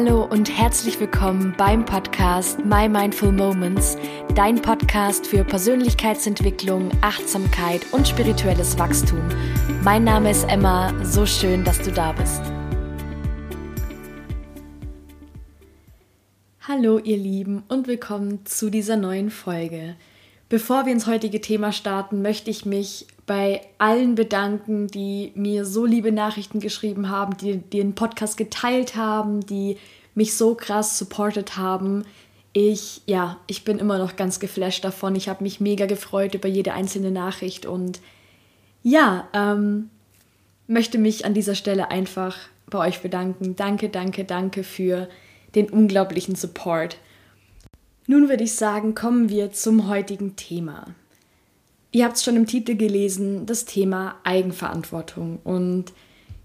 Hallo und herzlich willkommen beim Podcast My Mindful Moments, dein Podcast für Persönlichkeitsentwicklung, Achtsamkeit und spirituelles Wachstum. Mein Name ist Emma, so schön, dass du da bist. Hallo ihr Lieben und willkommen zu dieser neuen Folge. Bevor wir ins heutige Thema starten, möchte ich mich bei allen bedanken, die mir so liebe Nachrichten geschrieben haben, die, die den Podcast geteilt haben, die mich so krass supportet haben. Ich, ja, ich bin immer noch ganz geflasht davon. Ich habe mich mega gefreut über jede einzelne Nachricht und ja, ähm, möchte mich an dieser Stelle einfach bei euch bedanken. Danke, danke, danke für den unglaublichen Support. Nun würde ich sagen, kommen wir zum heutigen Thema. Ihr habt es schon im Titel gelesen, das Thema Eigenverantwortung. Und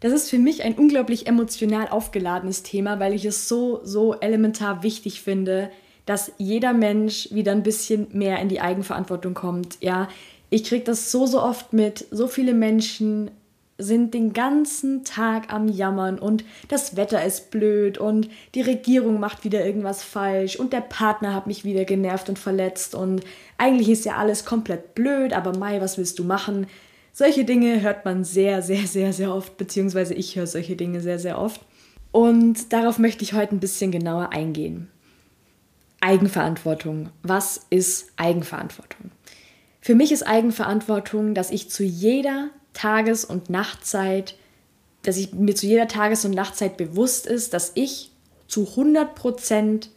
das ist für mich ein unglaublich emotional aufgeladenes Thema, weil ich es so, so elementar wichtig finde, dass jeder Mensch wieder ein bisschen mehr in die Eigenverantwortung kommt. Ja, ich kriege das so, so oft mit. So viele Menschen sind den ganzen Tag am Jammern und das Wetter ist blöd und die Regierung macht wieder irgendwas falsch und der Partner hat mich wieder genervt und verletzt und eigentlich ist ja alles komplett blöd, aber Mai, was willst du machen? Solche Dinge hört man sehr, sehr, sehr, sehr oft, beziehungsweise ich höre solche Dinge sehr, sehr oft. Und darauf möchte ich heute ein bisschen genauer eingehen. Eigenverantwortung. Was ist Eigenverantwortung? Für mich ist Eigenverantwortung, dass ich zu jeder Tages- und Nachtzeit, dass ich mir zu jeder Tages- und Nachtzeit bewusst ist, dass ich zu 100%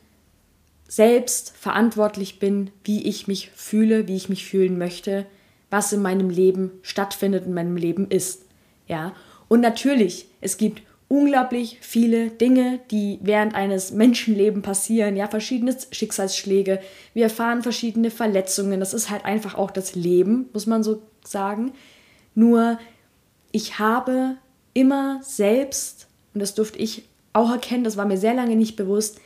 selbst verantwortlich bin, wie ich mich fühle, wie ich mich fühlen möchte, was in meinem Leben stattfindet, in meinem Leben ist. Ja, und natürlich, es gibt unglaublich viele Dinge, die während eines Menschenlebens passieren, ja, verschiedene Schicksalsschläge, wir erfahren verschiedene Verletzungen, das ist halt einfach auch das Leben, muss man so sagen. Nur ich habe immer selbst, und das durfte ich auch erkennen, das war mir sehr lange nicht bewusst,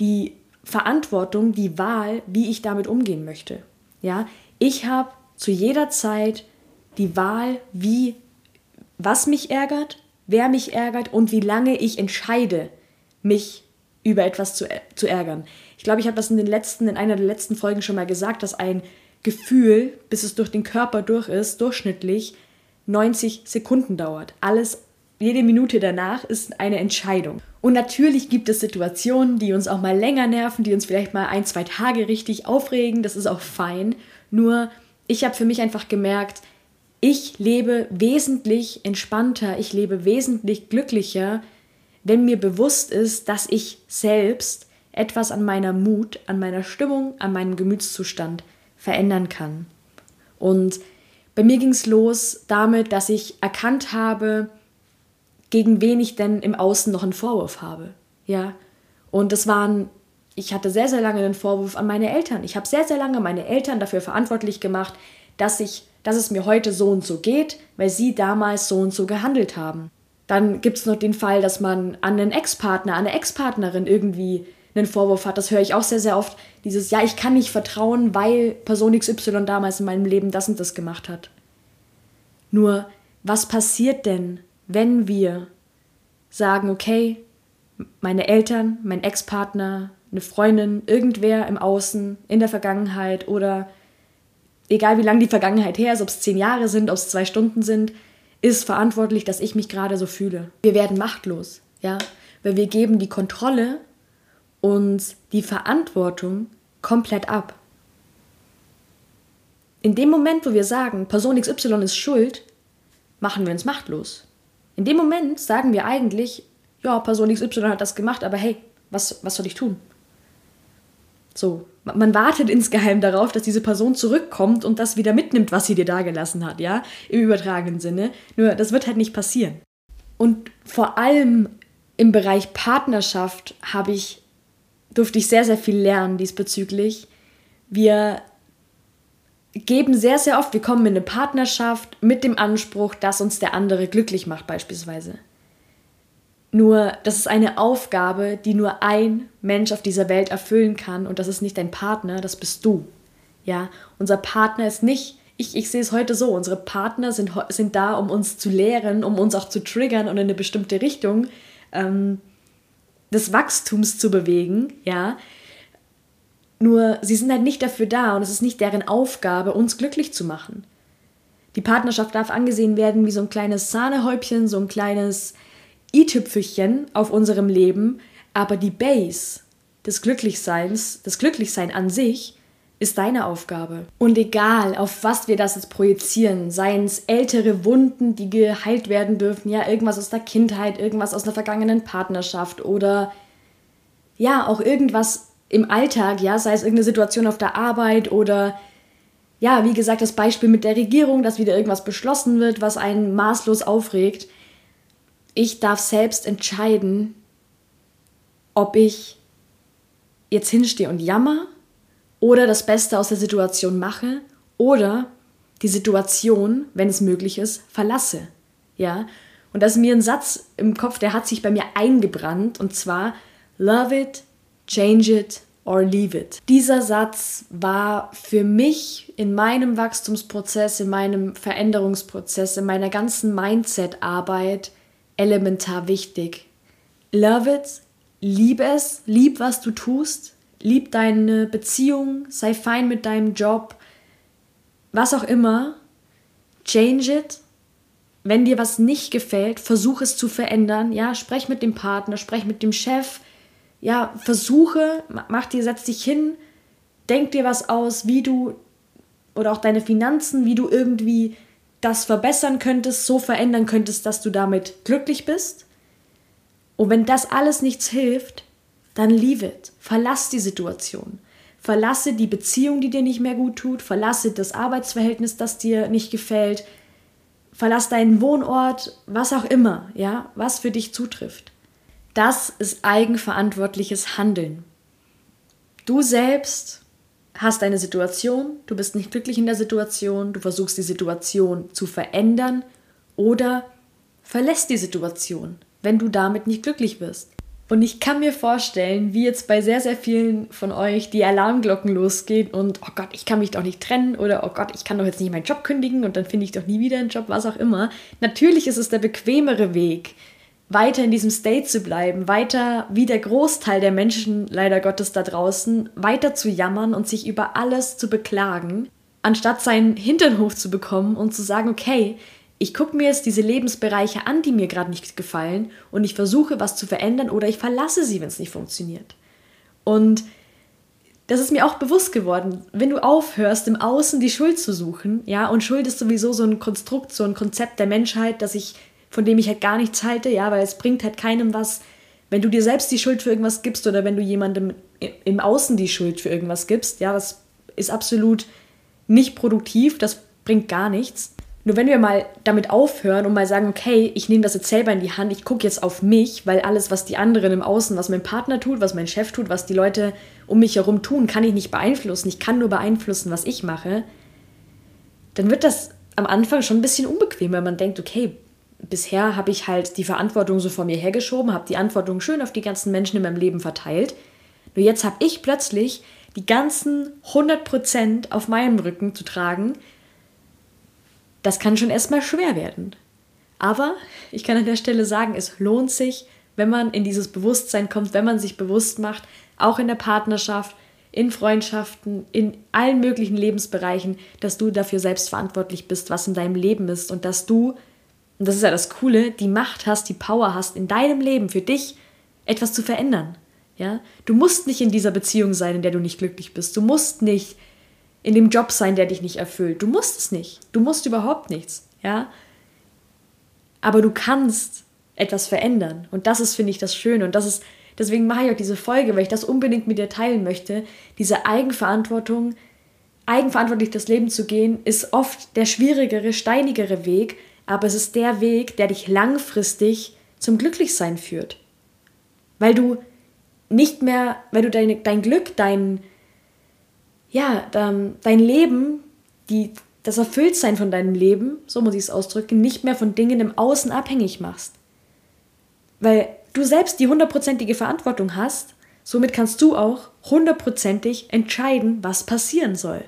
die Verantwortung, die Wahl, wie ich damit umgehen möchte. Ja, ich habe zu jeder Zeit die Wahl, wie, was mich ärgert, wer mich ärgert und wie lange ich entscheide, mich über etwas zu, zu ärgern. Ich glaube, ich habe das in den letzten, in einer der letzten Folgen schon mal gesagt, dass ein Gefühl, bis es durch den Körper durch ist, durchschnittlich 90 Sekunden dauert. Alles, jede Minute danach ist eine Entscheidung. Und natürlich gibt es Situationen, die uns auch mal länger nerven, die uns vielleicht mal ein, zwei Tage richtig aufregen. Das ist auch fein. Nur ich habe für mich einfach gemerkt, ich lebe wesentlich entspannter, ich lebe wesentlich glücklicher, wenn mir bewusst ist, dass ich selbst etwas an meiner Mut, an meiner Stimmung, an meinem Gemütszustand verändern kann. Und bei mir ging es los damit, dass ich erkannt habe, gegen wen ich denn im Außen noch einen Vorwurf habe. Ja. Und das waren, ich hatte sehr, sehr lange einen Vorwurf an meine Eltern. Ich habe sehr, sehr lange meine Eltern dafür verantwortlich gemacht, dass ich, dass es mir heute so und so geht, weil sie damals so und so gehandelt haben. Dann gibt es noch den Fall, dass man an einen Ex-Partner, an eine Ex-Partnerin irgendwie einen Vorwurf hat. Das höre ich auch sehr, sehr oft. Dieses, ja, ich kann nicht vertrauen, weil Person XY damals in meinem Leben das und das gemacht hat. Nur, was passiert denn, wenn wir sagen, okay, meine Eltern, mein Ex-Partner, eine Freundin, irgendwer im Außen, in der Vergangenheit oder egal wie lange die Vergangenheit her ist, ob es zehn Jahre sind, ob es zwei Stunden sind, ist verantwortlich, dass ich mich gerade so fühle. Wir werden machtlos, ja, weil wir geben die Kontrolle uns die Verantwortung komplett ab. In dem Moment, wo wir sagen, Person XY ist schuld, machen wir uns machtlos. In dem Moment sagen wir eigentlich, ja, Person XY hat das gemacht, aber hey, was, was soll ich tun? So, man wartet insgeheim darauf, dass diese Person zurückkommt und das wieder mitnimmt, was sie dir dagelassen hat, ja, im übertragenen Sinne. Nur, das wird halt nicht passieren. Und vor allem im Bereich Partnerschaft habe ich durfte ich sehr, sehr viel lernen diesbezüglich. Wir geben sehr, sehr oft, wir kommen in eine Partnerschaft mit dem Anspruch, dass uns der andere glücklich macht beispielsweise. Nur, das ist eine Aufgabe, die nur ein Mensch auf dieser Welt erfüllen kann und das ist nicht dein Partner, das bist du. Ja, unser Partner ist nicht, ich, ich sehe es heute so, unsere Partner sind, sind da, um uns zu lehren, um uns auch zu triggern und in eine bestimmte Richtung ähm, des Wachstums zu bewegen, ja. Nur sie sind halt nicht dafür da und es ist nicht deren Aufgabe, uns glücklich zu machen. Die Partnerschaft darf angesehen werden wie so ein kleines Sahnehäubchen, so ein kleines i-Tüpfelchen auf unserem Leben, aber die Base des Glücklichseins, das Glücklichsein an sich, ist deine Aufgabe. Und egal, auf was wir das jetzt projizieren, seien es ältere Wunden, die geheilt werden dürfen, ja, irgendwas aus der Kindheit, irgendwas aus einer vergangenen Partnerschaft oder ja, auch irgendwas im Alltag, ja, sei es irgendeine Situation auf der Arbeit oder ja, wie gesagt, das Beispiel mit der Regierung, dass wieder irgendwas beschlossen wird, was einen maßlos aufregt. Ich darf selbst entscheiden, ob ich jetzt hinstehe und jammer oder das Beste aus der Situation mache oder die Situation, wenn es möglich ist, verlasse. Ja? Und das ist mir ein Satz im Kopf, der hat sich bei mir eingebrannt und zwar love it, change it or leave it. Dieser Satz war für mich in meinem Wachstumsprozess, in meinem Veränderungsprozess, in meiner ganzen Mindset-Arbeit elementar wichtig. Love it, lieb es, lieb, was du tust, lieb deine Beziehung, sei fein mit deinem Job, was auch immer. Change it. Wenn dir was nicht gefällt, versuch es zu verändern. Ja, sprech mit dem Partner, sprech mit dem Chef. Ja, versuche, mach dir, setz dich hin, denk dir was aus, wie du oder auch deine Finanzen, wie du irgendwie das verbessern könntest, so verändern könntest, dass du damit glücklich bist. Und wenn das alles nichts hilft, dann leave it. Verlass die Situation. Verlasse die Beziehung, die dir nicht mehr gut tut. Verlasse das Arbeitsverhältnis, das dir nicht gefällt. Verlass deinen Wohnort, was auch immer, ja, was für dich zutrifft. Das ist eigenverantwortliches Handeln. Du selbst hast eine Situation, du bist nicht glücklich in der Situation, du versuchst die Situation zu verändern oder verlässt die Situation, wenn du damit nicht glücklich wirst. Und ich kann mir vorstellen, wie jetzt bei sehr, sehr vielen von euch die Alarmglocken losgehen und, oh Gott, ich kann mich doch nicht trennen oder, oh Gott, ich kann doch jetzt nicht meinen Job kündigen und dann finde ich doch nie wieder einen Job, was auch immer. Natürlich ist es der bequemere Weg, weiter in diesem State zu bleiben, weiter wie der Großteil der Menschen leider Gottes da draußen, weiter zu jammern und sich über alles zu beklagen, anstatt seinen Hinternhof zu bekommen und zu sagen, okay, ich gucke mir jetzt diese Lebensbereiche an, die mir gerade nicht gefallen und ich versuche was zu verändern oder ich verlasse sie, wenn es nicht funktioniert. Und das ist mir auch bewusst geworden, wenn du aufhörst, im Außen die Schuld zu suchen, ja, und Schuld ist sowieso so ein Konstrukt, so ein Konzept der Menschheit, dass ich, von dem ich halt gar nichts halte, ja, weil es bringt halt keinem was, wenn du dir selbst die Schuld für irgendwas gibst oder wenn du jemandem im Außen die Schuld für irgendwas gibst, ja, das ist absolut nicht produktiv, das bringt gar nichts. Nur wenn wir mal damit aufhören und mal sagen, okay, ich nehme das jetzt selber in die Hand, ich gucke jetzt auf mich, weil alles, was die anderen im Außen, was mein Partner tut, was mein Chef tut, was die Leute um mich herum tun, kann ich nicht beeinflussen. Ich kann nur beeinflussen, was ich mache. Dann wird das am Anfang schon ein bisschen unbequem, weil man denkt, okay, bisher habe ich halt die Verantwortung so vor mir hergeschoben, habe die Verantwortung schön auf die ganzen Menschen in meinem Leben verteilt. Nur jetzt habe ich plötzlich die ganzen 100% auf meinem Rücken zu tragen das kann schon erstmal schwer werden. Aber ich kann an der Stelle sagen, es lohnt sich, wenn man in dieses Bewusstsein kommt, wenn man sich bewusst macht, auch in der Partnerschaft, in Freundschaften, in allen möglichen Lebensbereichen, dass du dafür selbst verantwortlich bist, was in deinem Leben ist und dass du, und das ist ja das Coole, die Macht hast, die Power hast, in deinem Leben für dich etwas zu verändern. Ja? Du musst nicht in dieser Beziehung sein, in der du nicht glücklich bist. Du musst nicht in dem Job sein, der dich nicht erfüllt. Du musst es nicht. Du musst überhaupt nichts, ja? Aber du kannst etwas verändern und das ist finde ich das Schöne und das ist deswegen mache ich auch diese Folge, weil ich das unbedingt mit dir teilen möchte. Diese Eigenverantwortung, eigenverantwortlich das Leben zu gehen, ist oft der schwierigere, steinigere Weg, aber es ist der Weg, der dich langfristig zum Glücklichsein führt. Weil du nicht mehr, weil du dein, dein Glück, dein, ja, dein Leben, die, das Erfülltsein von deinem Leben, so muss ich es ausdrücken, nicht mehr von Dingen im Außen abhängig machst. Weil du selbst die hundertprozentige Verantwortung hast, somit kannst du auch hundertprozentig entscheiden, was passieren soll.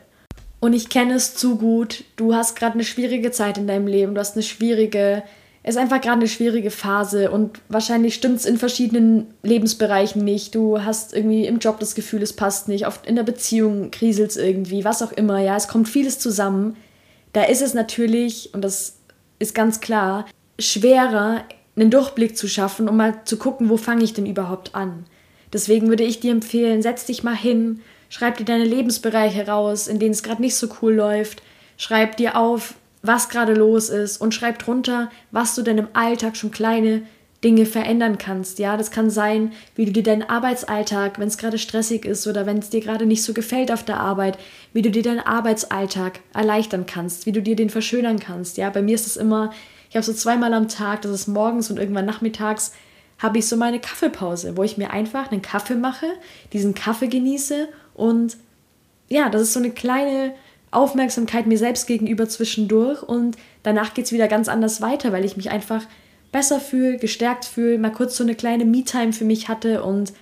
Und ich kenne es zu gut, du hast gerade eine schwierige Zeit in deinem Leben, du hast eine schwierige ist einfach gerade eine schwierige Phase und wahrscheinlich stimmt es in verschiedenen Lebensbereichen nicht. Du hast irgendwie im Job das Gefühl, es passt nicht, oft in der Beziehung kriselt es irgendwie, was auch immer, ja, es kommt vieles zusammen. Da ist es natürlich, und das ist ganz klar, schwerer, einen Durchblick zu schaffen, um mal zu gucken, wo fange ich denn überhaupt an. Deswegen würde ich dir empfehlen, setz dich mal hin, schreib dir deine Lebensbereiche raus, in denen es gerade nicht so cool läuft, schreib dir auf, was gerade los ist und schreib drunter, was du denn im Alltag schon kleine Dinge verändern kannst. Ja, das kann sein, wie du dir deinen Arbeitsalltag, wenn es gerade stressig ist oder wenn es dir gerade nicht so gefällt auf der Arbeit, wie du dir deinen Arbeitsalltag erleichtern kannst, wie du dir den verschönern kannst. Ja, bei mir ist es immer, ich habe so zweimal am Tag, das ist morgens und irgendwann nachmittags, habe ich so meine Kaffeepause, wo ich mir einfach einen Kaffee mache, diesen Kaffee genieße und ja, das ist so eine kleine Aufmerksamkeit mir selbst gegenüber zwischendurch und danach geht es wieder ganz anders weiter, weil ich mich einfach besser fühle, gestärkt fühle, mal kurz so eine kleine Me-Time für mich hatte und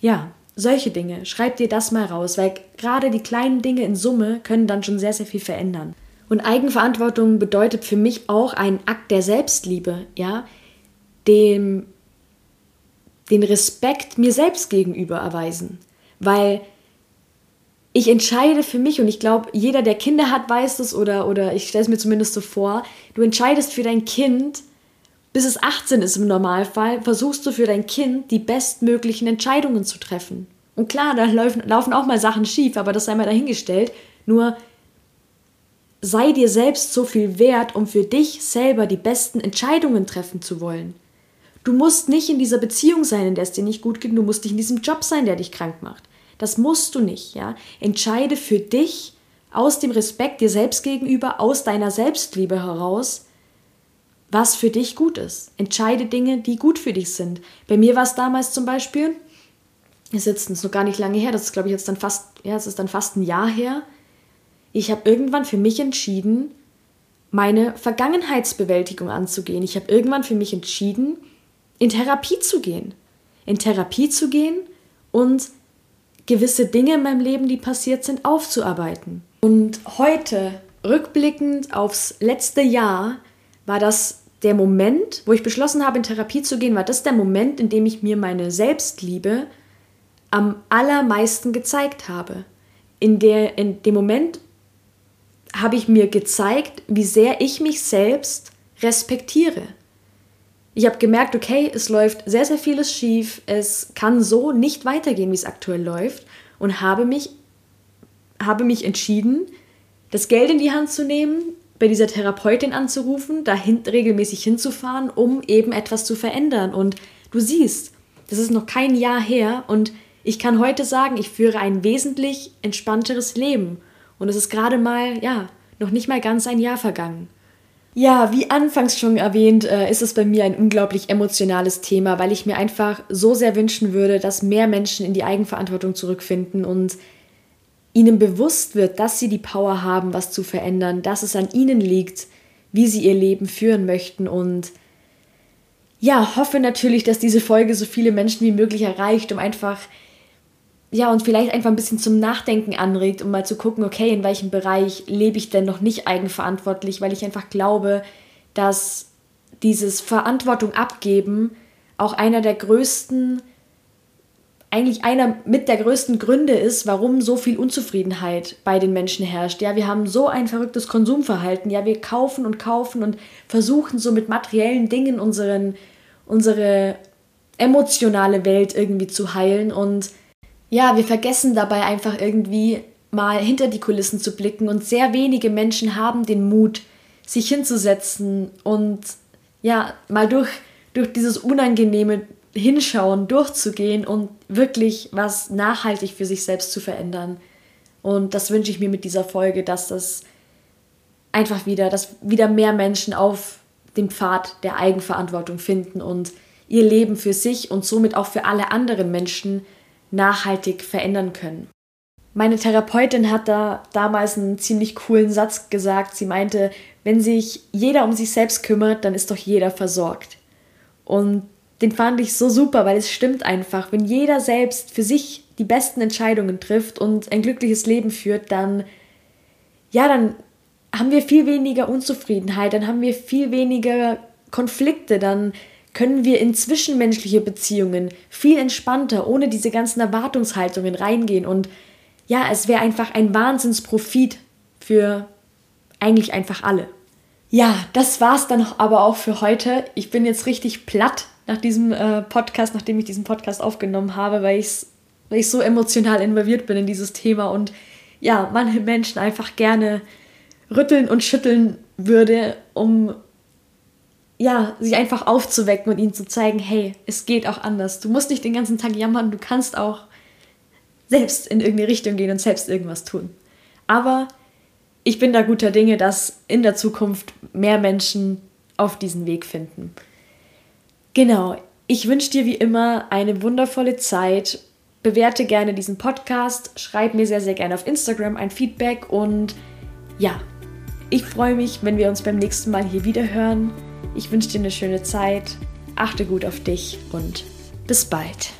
ja, solche Dinge. Schreib dir das mal raus, weil gerade die kleinen Dinge in Summe können dann schon sehr, sehr viel verändern. Und Eigenverantwortung bedeutet für mich auch einen Akt der Selbstliebe, ja, dem den Respekt mir selbst gegenüber erweisen, weil ich entscheide für mich und ich glaube, jeder, der Kinder hat, weiß das oder, oder ich stelle es mir zumindest so vor, du entscheidest für dein Kind, bis es 18 ist im Normalfall, versuchst du für dein Kind die bestmöglichen Entscheidungen zu treffen. Und klar, da laufen, laufen auch mal Sachen schief, aber das sei mal dahingestellt. Nur sei dir selbst so viel wert, um für dich selber die besten Entscheidungen treffen zu wollen. Du musst nicht in dieser Beziehung sein, in der es dir nicht gut geht, du musst nicht in diesem Job sein, der dich krank macht. Das musst du nicht, ja. Entscheide für dich aus dem Respekt dir selbst gegenüber, aus deiner Selbstliebe heraus, was für dich gut ist. Entscheide Dinge, die gut für dich sind. Bei mir war es damals zum Beispiel, ist jetzt noch gar nicht lange her, das ist glaube ich jetzt dann fast, ja, es ist dann fast ein Jahr her. Ich habe irgendwann für mich entschieden, meine Vergangenheitsbewältigung anzugehen. Ich habe irgendwann für mich entschieden, in Therapie zu gehen. In Therapie zu gehen und gewisse Dinge in meinem Leben, die passiert sind, aufzuarbeiten. Und heute, rückblickend aufs letzte Jahr, war das der Moment, wo ich beschlossen habe, in Therapie zu gehen, war das der Moment, in dem ich mir meine Selbstliebe am allermeisten gezeigt habe. In, der, in dem Moment habe ich mir gezeigt, wie sehr ich mich selbst respektiere. Ich habe gemerkt, okay, es läuft sehr, sehr vieles schief, es kann so nicht weitergehen, wie es aktuell läuft und habe mich, habe mich entschieden, das Geld in die Hand zu nehmen, bei dieser Therapeutin anzurufen, dahin regelmäßig hinzufahren, um eben etwas zu verändern. Und du siehst, das ist noch kein Jahr her und ich kann heute sagen, ich führe ein wesentlich entspannteres Leben. Und es ist gerade mal, ja, noch nicht mal ganz ein Jahr vergangen. Ja, wie anfangs schon erwähnt, äh, ist es bei mir ein unglaublich emotionales Thema, weil ich mir einfach so sehr wünschen würde, dass mehr Menschen in die Eigenverantwortung zurückfinden und ihnen bewusst wird, dass sie die Power haben, was zu verändern, dass es an ihnen liegt, wie sie ihr Leben führen möchten. Und ja, hoffe natürlich, dass diese Folge so viele Menschen wie möglich erreicht, um einfach ja, und vielleicht einfach ein bisschen zum Nachdenken anregt, um mal zu gucken, okay, in welchem Bereich lebe ich denn noch nicht eigenverantwortlich, weil ich einfach glaube, dass dieses Verantwortung abgeben auch einer der größten, eigentlich einer mit der größten Gründe ist, warum so viel Unzufriedenheit bei den Menschen herrscht. Ja, wir haben so ein verrücktes Konsumverhalten. Ja, wir kaufen und kaufen und versuchen so mit materiellen Dingen unseren, unsere emotionale Welt irgendwie zu heilen und ja, wir vergessen dabei einfach irgendwie mal hinter die Kulissen zu blicken und sehr wenige Menschen haben den Mut, sich hinzusetzen und ja, mal durch, durch dieses unangenehme Hinschauen durchzugehen und wirklich was nachhaltig für sich selbst zu verändern. Und das wünsche ich mir mit dieser Folge, dass das einfach wieder, dass wieder mehr Menschen auf dem Pfad der Eigenverantwortung finden und ihr Leben für sich und somit auch für alle anderen Menschen nachhaltig verändern können. Meine Therapeutin hat da damals einen ziemlich coolen Satz gesagt. Sie meinte, wenn sich jeder um sich selbst kümmert, dann ist doch jeder versorgt. Und den fand ich so super, weil es stimmt einfach. Wenn jeder selbst für sich die besten Entscheidungen trifft und ein glückliches Leben führt, dann, ja, dann haben wir viel weniger Unzufriedenheit, dann haben wir viel weniger Konflikte, dann können wir in zwischenmenschliche Beziehungen viel entspannter, ohne diese ganzen Erwartungshaltungen reingehen. Und ja, es wäre einfach ein Wahnsinnsprofit für eigentlich einfach alle. Ja, das war's dann aber auch für heute. Ich bin jetzt richtig platt nach diesem äh, Podcast, nachdem ich diesen Podcast aufgenommen habe, weil, ich's, weil ich so emotional involviert bin in dieses Thema und ja, manche Menschen einfach gerne rütteln und schütteln würde, um ja, sich einfach aufzuwecken und ihnen zu zeigen, hey, es geht auch anders. Du musst nicht den ganzen Tag jammern, du kannst auch selbst in irgendeine Richtung gehen und selbst irgendwas tun. Aber ich bin da guter Dinge, dass in der Zukunft mehr Menschen auf diesen Weg finden. Genau, ich wünsche dir wie immer eine wundervolle Zeit. Bewerte gerne diesen Podcast, schreib mir sehr, sehr gerne auf Instagram ein Feedback und ja, ich freue mich, wenn wir uns beim nächsten Mal hier wieder hören. Ich wünsche dir eine schöne Zeit, achte gut auf dich und bis bald.